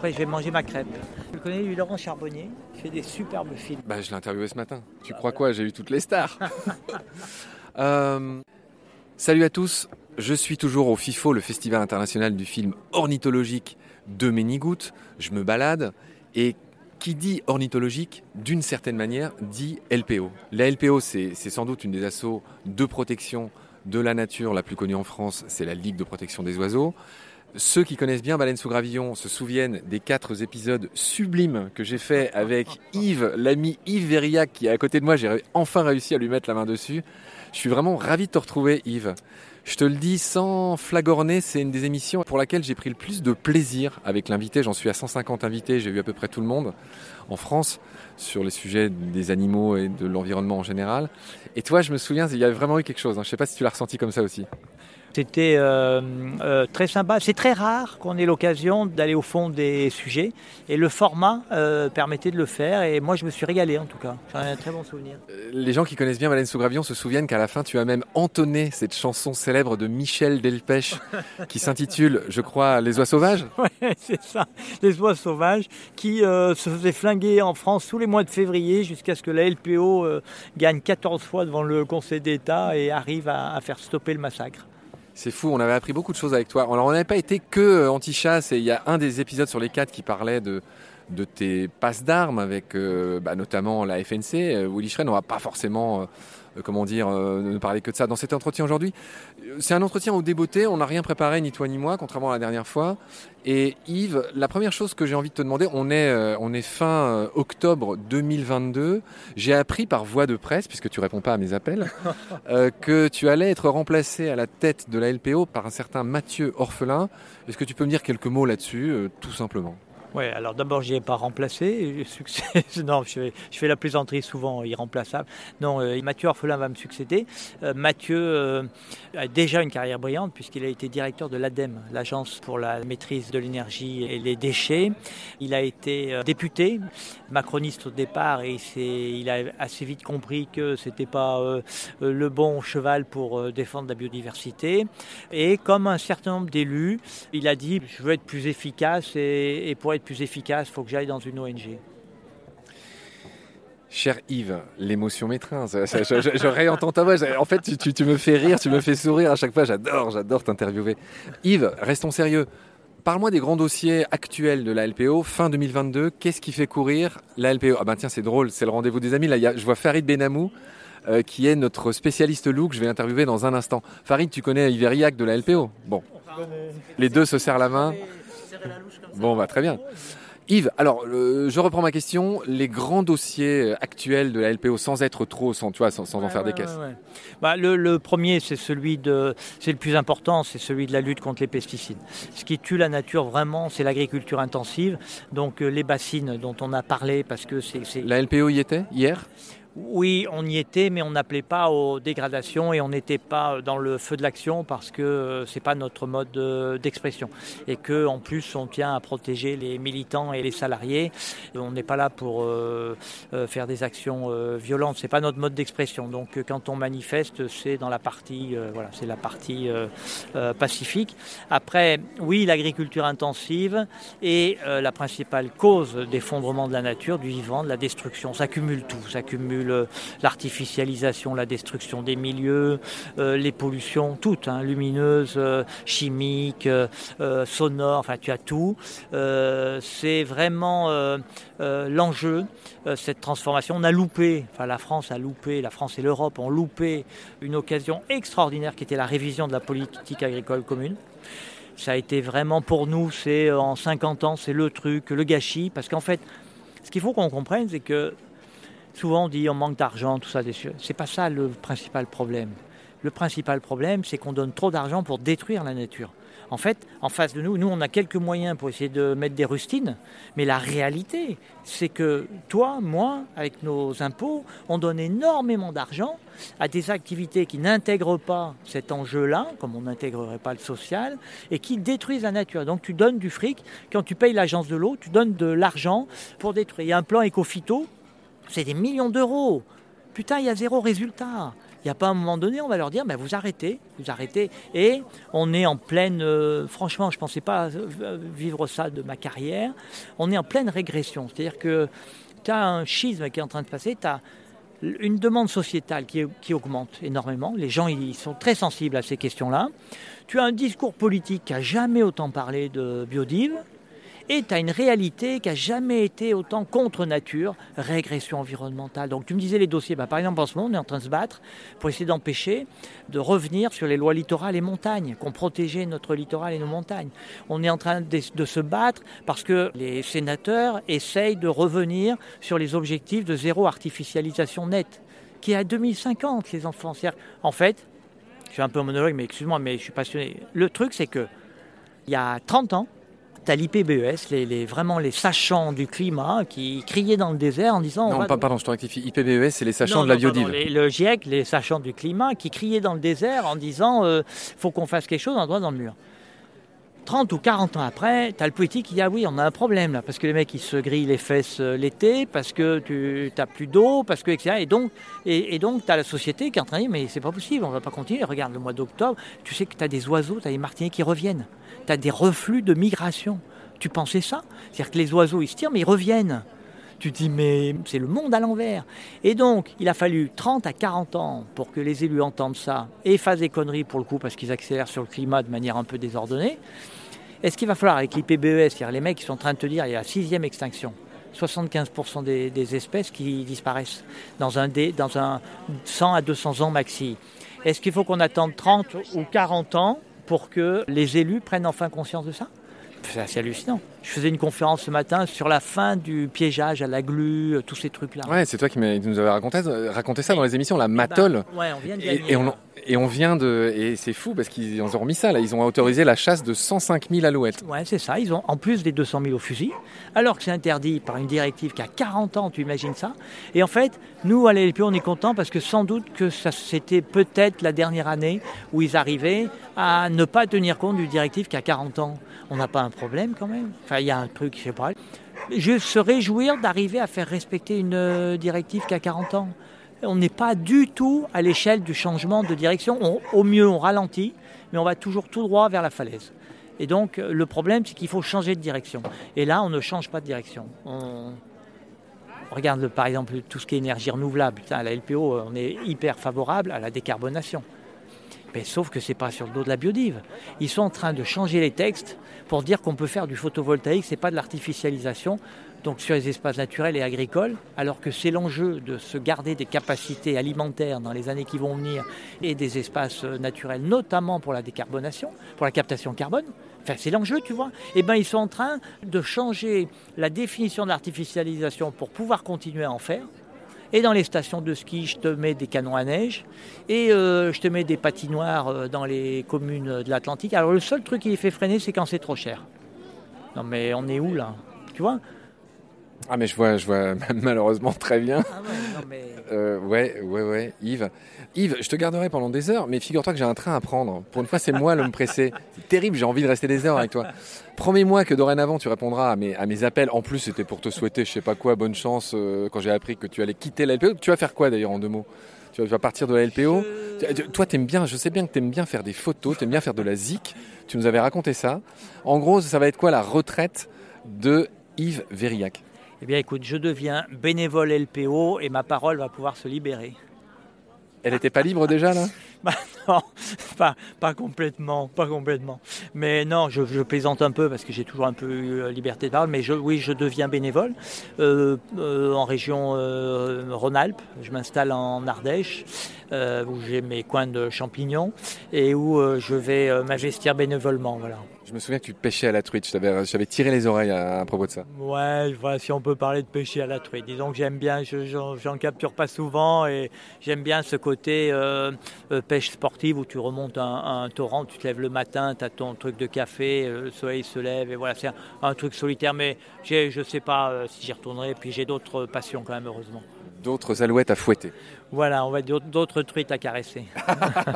après je vais manger ma crêpe. Vous connaissez lui, Laurent Charbonnier Il fait des superbes films. Bah, je l'ai interviewé ce matin. Tu crois quoi? J'ai eu toutes les stars. Euh, salut à tous. Je suis toujours au FIFO, le Festival international du film ornithologique de Ménigout. Je me balade et qui dit ornithologique, d'une certaine manière, dit LPO. La LPO, c'est sans doute une des assauts de protection de la nature la plus connue en France, c'est la Ligue de protection des oiseaux. Ceux qui connaissent bien Baleine sous gravillon se souviennent des quatre épisodes sublimes que j'ai fait avec Yves, l'ami Yves Verillac qui est à côté de moi. J'ai enfin réussi à lui mettre la main dessus. Je suis vraiment ravi de te retrouver, Yves. Je te le dis sans flagorner, c'est une des émissions pour laquelle j'ai pris le plus de plaisir avec l'invité. J'en suis à 150 invités, j'ai vu à peu près tout le monde en France sur les sujets des animaux et de l'environnement en général. Et toi, je me souviens, il y a vraiment eu quelque chose. Hein. Je ne sais pas si tu l'as ressenti comme ça aussi. C'était euh, euh, très sympa. C'est très rare qu'on ait l'occasion d'aller au fond des sujets. Et le format euh, permettait de le faire. Et moi, je me suis régalé en tout cas. J'en ai un très bon souvenir. Les gens qui connaissent bien Baleine sous Gravion se souviennent qu'à la fin, tu as même entonné cette chanson célèbre de Michel Delpech qui s'intitule, je crois, Les oies sauvages. Oui, c'est ça. Les oies sauvages qui se faisaient flinguer en France tous les mois de février jusqu'à ce que la LPO gagne 14 fois devant le Conseil d'État et arrive à faire stopper le massacre. C'est fou, on avait appris beaucoup de choses avec toi. Alors on n'avait pas été que euh, anti-chasse et il y a un des épisodes sur les quatre qui parlait de, tes passes d'armes avec euh, bah, notamment la FNC. Euh, Willy Schren, on pas forcément comment dire, euh, ne parler que de ça dans cet entretien aujourd'hui. C'est un entretien au débeauté, on n'a rien préparé, ni toi ni moi, contrairement à la dernière fois. Et Yves, la première chose que j'ai envie de te demander, on est, euh, on est fin octobre 2022. J'ai appris par voie de presse, puisque tu réponds pas à mes appels, que tu allais être remplacé à la tête de la LPO par un certain Mathieu Orphelin. Est-ce que tu peux me dire quelques mots là-dessus, tout simplement? Oui, alors d'abord, je n'y ai pas remplacé. Succès, non, je fais, je la plaisanterie souvent irremplaçable. Non, euh, Mathieu Orphelin va me succéder. Euh, Mathieu euh, a déjà une carrière brillante puisqu'il a été directeur de l'ADEME, l'Agence pour la maîtrise de l'énergie et les déchets. Il a été député, macroniste au départ, et il a assez vite compris que ce n'était pas le bon cheval pour défendre la biodiversité. Et comme un certain nombre d'élus, il a dit je veux être plus efficace et pour être plus efficace, il faut que j'aille dans une ONG. Cher Yves, l'émotion m'étreint. Je, je, réentends ta voix. En fait, tu, me fais rire, tu me fais sourire à chaque fois. J'adore, j'adore t'interviewer. Yves, restons sérieux. Parle-moi des grands dossiers actuels de la LPO. Fin 2022, qu'est-ce qui fait courir la LPO Ah ben tiens, c'est drôle, c'est le rendez-vous des amis. Là, je vois Farid Benamou, euh, qui est notre spécialiste que je vais interviewer dans un instant. Farid, tu connais Iveriac de la LPO Bon, les deux se serrent la main. Bon, bah, très bien. Yves, alors euh, je reprends ma question. Les grands dossiers actuels de la LPO, sans être trop, sans, tu vois, sans, en faire des caisses. Bah, le, premier, c'est celui de, c'est le plus important, c'est celui de la lutte contre les pesticides. Ce qui tue la nature vraiment, c'est l'agriculture intensive. Donc euh, les bassines dont on a parlé, parce que c'est. La LPO y était hier? Oui, on y était, mais on n'appelait pas aux dégradations et on n'était pas dans le feu de l'action parce que euh, ce n'est pas notre mode d'expression. Et qu'en plus, on tient à protéger les militants et les salariés. on n'est pas là pour euh, euh, faire des actions violentes. Ce n'est pas notre mode d'expression. Donc, quand on manifeste, c'est dans la partie, voilà, c'est la partie pacifique. Après, oui, l'agriculture intensive est la principale cause d'effondrement de la nature, du vivant, de la destruction. Ça cumule tout. Ça l'artificialisation, la destruction des milieux, euh, les pollutions, toutes, hein, lumineuses, euh, chimiques, euh, sonores, enfin tu as tout. c'est vraiment l'enjeu, cette transformation. On a loupé, enfin la France a loupé, la France et l'Europe ont loupé une occasion extraordinaire qui était la révision de la politique agricole commune ça a été vraiment pour nous, c'est en 50 ans, c'est le truc, le gâchis, parce qu'en fait, ce qu'il faut qu'on comprenne, c'est que Souvent on dit on manque d'argent, tout ça. C'est pas ça le principal problème. Le principal problème, c'est qu'on donne trop d'argent pour détruire la nature. En fait, en face de nous, nous, on a quelques moyens pour essayer de mettre des rustines, mais la réalité, c'est que toi, moi, avec nos impôts, on donne énormément d'argent à des activités qui n'intègrent pas cet enjeu-là, comme on n'intégrerait pas le social, et qui détruisent la nature. Donc tu donnes du fric, quand tu payes l'agence de l'eau, tu donnes de l'argent pour détruire. Il y a un plan éco-phyto c'est des millions d'euros. Putain, il y a zéro résultat. Il n'y a pas un moment donné, on va leur dire, vous arrêtez, vous arrêtez. Et on est en pleine, euh, franchement, je ne pensais pas vivre ça de ma carrière, on est en pleine régression. C'est-à-dire que tu as un schisme qui est en train de passer, tu as une demande sociétale qui, qui, augmente énormément. Les gens ils sont très sensibles à ces questions-là. Tu as un discours politique qui n'a jamais autant parlé de biodive. Tu as une réalité qui n'a jamais été autant contre nature, régression environnementale. Donc tu me disais les dossiers, bah, par exemple en ce moment on est en train de se battre pour essayer d'empêcher de revenir sur les lois littorales et montagnes, qu'on protégeait notre littoral et nos montagnes. On est en train de, de se battre parce que les sénateurs essayent de revenir sur les objectifs de zéro artificialisation nette, qui est à 2050 les enfants. En fait, je suis un peu monologue, mais excuse-moi, mais je suis passionné. Le truc c'est que il y a 30 ans, tu as l'IPBES, les, vraiment les sachants du climat qui criaient dans le désert en disant... Non, pardon, je te rectifie. IPBES, c'est les sachants de la biodive. le GIEC, les sachants du climat, qui criaient dans le désert en disant euh, faut qu'on fasse quelque chose, on doit dans le mur. 30 ou 40 ans après, tu as le politique qui dit Ah oui, on a un problème là, parce que les mecs ils se grillent les fesses euh, l'été, parce que tu n'as plus d'eau, parce que, etc. Et donc, et, tu as la société qui est en train de dire Mais c'est pas possible, on va pas continuer. Regarde le mois d'octobre, tu sais que tu as des oiseaux, tu as des martinets qui reviennent tu as des reflux de migration. Tu pensais ça? C'est-à-dire que les oiseaux, ils se tirent, mais ils reviennent. Tu dis, mais c'est le monde à l'envers. Et donc, il a fallu 30 à 40 ans pour que les élus entendent ça et fassent des conneries pour le coup, parce qu'ils accélèrent sur le climat de manière un peu désordonnée. Est-ce qu'il va falloir, avec l'IPBES, c'est-à-dire les mecs qui sont en train de te dire, il y a la sixième extinction, 75% des, espèces qui disparaissent dans un, dans un 100 à 200 ans maxi? Est-ce qu'il faut qu'on attende 30 ou 40 ans pour que les élus prennent enfin conscience de ça? C'est assez hallucinant. Je faisais une conférence ce matin sur la fin du piégeage à la glu, euh, tous ces trucs-là. Ouais, c'est toi qui nous avais raconté, raconté ça dans les émissions, la matole. Eh ben, ouais, on vient de et, on, et, on, vient de. Et c'est fou parce qu'ils ont remis ça, là. Ils ont autorisé la chasse de 105 000 alouettes. Ouais, c'est ça. Ils ont en plus des 200 000 au fusil, alors que c'est interdit par une directive qui a 40 ans, tu imagines ça. Et en fait, nous, à l'LP, on est content parce que sans doute que c'était peut-être la dernière année où ils arrivaient à ne pas tenir compte d'une directive qui a 40 ans. On n'a pas un problème quand même il y a un truc, je sais pas. Je se réjouir d'arriver à faire respecter une euh, directive qui a 40 ans. On n'est pas du tout à l'échelle du changement de direction. au mieux, on ralentit, mais on va toujours tout droit vers la falaise. Et donc, euh, le problème, c'est qu'il faut changer de direction. Et là, on ne change pas de direction. On, regarde, par exemple, tout ce qui est énergie renouvelable. à la LPO, on est hyper favorable à la décarbonation. Sauf que ce n'est pas sur le dos de la biodive. Ils sont en train de changer les textes pour dire qu'on peut faire du photovoltaïque, ce n'est pas de l'artificialisation, donc sur les espaces naturels et agricoles, alors que c'est l'enjeu de se garder des capacités alimentaires dans les années qui vont venir et des espaces naturels, notamment pour la décarbonation, pour la captation carbone. Enfin, c'est l'enjeu, tu vois. Eh bien, ils sont en train de changer la définition de l'artificialisation pour pouvoir continuer à en faire. Et dans les stations de ski, je te mets des canons à neige et euh, je te mets des patinoires euh, dans les communes de l'Atlantique. Alors le seul truc qui les fait freiner, c'est quand c'est trop cher. Non mais on est où là? Tu vois? Ah mais je vois, je vois malheureusement très bien. Ah ouais, non mais... Euh, ouais, ouais, ouais, Yves. Yves, je te garderai pendant des heures, mais figure-toi que j'ai un train à prendre. Pour une fois, c'est moi l'homme pressé. C'est terrible, j'ai envie de rester des heures avec toi. Promets-moi que dorénavant, tu répondras à mes, à mes appels. En plus, c'était pour te souhaiter, je sais pas quoi, bonne chance euh, quand j'ai appris que tu allais quitter la LPO. Tu vas faire quoi d'ailleurs en deux mots? Tu vas partir de la LPO. Toi, aimes bien, je sais bien que tu aimes bien faire des photos, tu aimes bien faire de la zik. Tu nous avais raconté ça. En gros, ça va être quoi la retraite de Yves Verillac eh bien écoute, je deviens bénévole LPO et ma parole va pouvoir se libérer. Elle n'était pas libre déjà là? Bah non, pas, pas, complètement, pas complètement. Mais non, je, plaisante un peu parce que j'ai toujours un peu eu euh, liberté de parole. Mais je, oui, je deviens bénévole euh, euh, en région Rhône-Alpes. Je m'installe en Ardèche où j'ai mes coins de champignons et où je vais m'investir bénévolement. Voilà. Je me souviens que tu pêchais à la truite. J'avais tiré les oreilles à, propos de ça. Ouais, voilà, si on peut parler de pêcher à la truite. Disons que j'aime bien, j'en capture pas souvent et j'aime bien ce côté euh, euh, pêche sportive où tu remontes un, torrent, tu te lèves le matin, tu as ton truc de café, euh, le soleil se lève et voilà, c'est un, truc solitaire. Mais je ne sais pas si j'y retournerai. Puis j'ai d'autres passions quand même, heureusement d'autres alouettes à fouetter. Voilà, on va dire d'autres truites à caresser.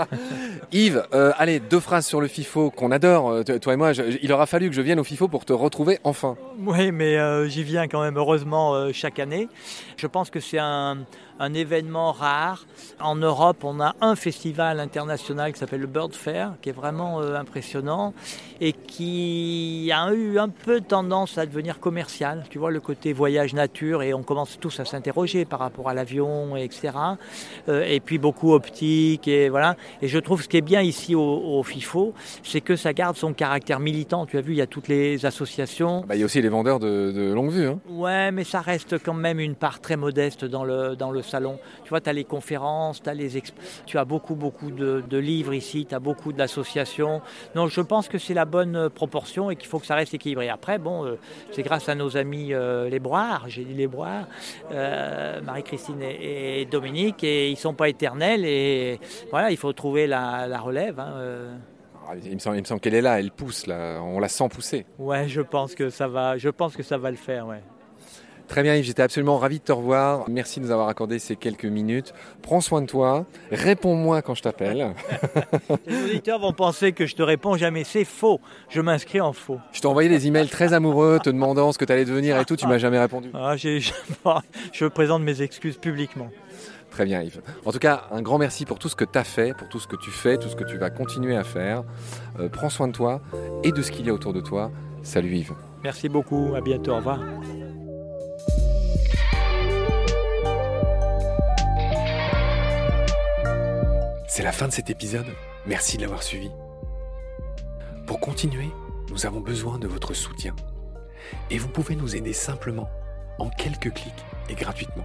Yves, euh, allez, deux phrases sur le FIFO qu'on adore, euh, toi et moi. il aura fallu que je vienne au FIFO pour te retrouver enfin. Oui, mais euh, j'y viens quand même heureusement chaque année. Je pense que c'est un, un, événement rare En Europe, on a un festival international qui s'appelle le Bird Fair, qui est vraiment impressionnant et qui a eu un peu tendance à devenir commercial. Tu vois, le côté voyage nature et on commence tous à s'interroger par rapport à l'avion, etc. Euh, et puis beaucoup optique et voilà. Et je trouve ce qui est bien ici au, FIFO, c'est que ça garde son caractère militant. Tu as vu, il y a toutes les associations. Bah, il y a aussi les vendeurs de, longue vue. Hein. Ouais, mais ça reste quand même une part très modeste dans le, dans le salon. Tu vois, tu as les conférences, as les tu as beaucoup, beaucoup de, livres ici, tu as beaucoup d'associations. Donc je pense que c'est la bonne proportion et qu'il faut que ça reste équilibré. Après, bon, euh, c'est grâce à nos amis euh, les Broires, j'ai dit les Broires, euh, Marie-Christine et, Dominique, et ils sont pas éternels et voilà, il faut trouver la, relève. Hein, ah, il me semble, semble qu'elle est là, elle pousse, là. on la sent pousser. Ouais, je pense que ça va, je pense que ça va le faire, ouais. Très bien Yves, j'étais absolument ravi de te revoir. Merci de nous avoir accordé ces quelques minutes. Prends soin de toi, réponds-moi quand je t'appelle. Les auditeurs vont penser que je te réponds jamais, c'est faux. Je m'inscris en faux. Je t'ai envoyé des emails très amoureux te demandant ce que tu allais devenir et tout, tu m'as jamais répondu. Ah, je présente mes excuses publiquement. Très bien Yves. En tout cas, un grand merci pour tout ce que tu as fait, pour tout ce que tu fais, tout ce que tu vas continuer à faire. Euh, prends soin de toi et de ce qu'il y a autour de toi. Salut Yves. Merci beaucoup, à bientôt, au revoir. C'est la fin de cet épisode. Merci de l'avoir suivi. Pour continuer, nous avons besoin de votre soutien. Et vous pouvez nous aider simplement, en quelques clics et gratuitement.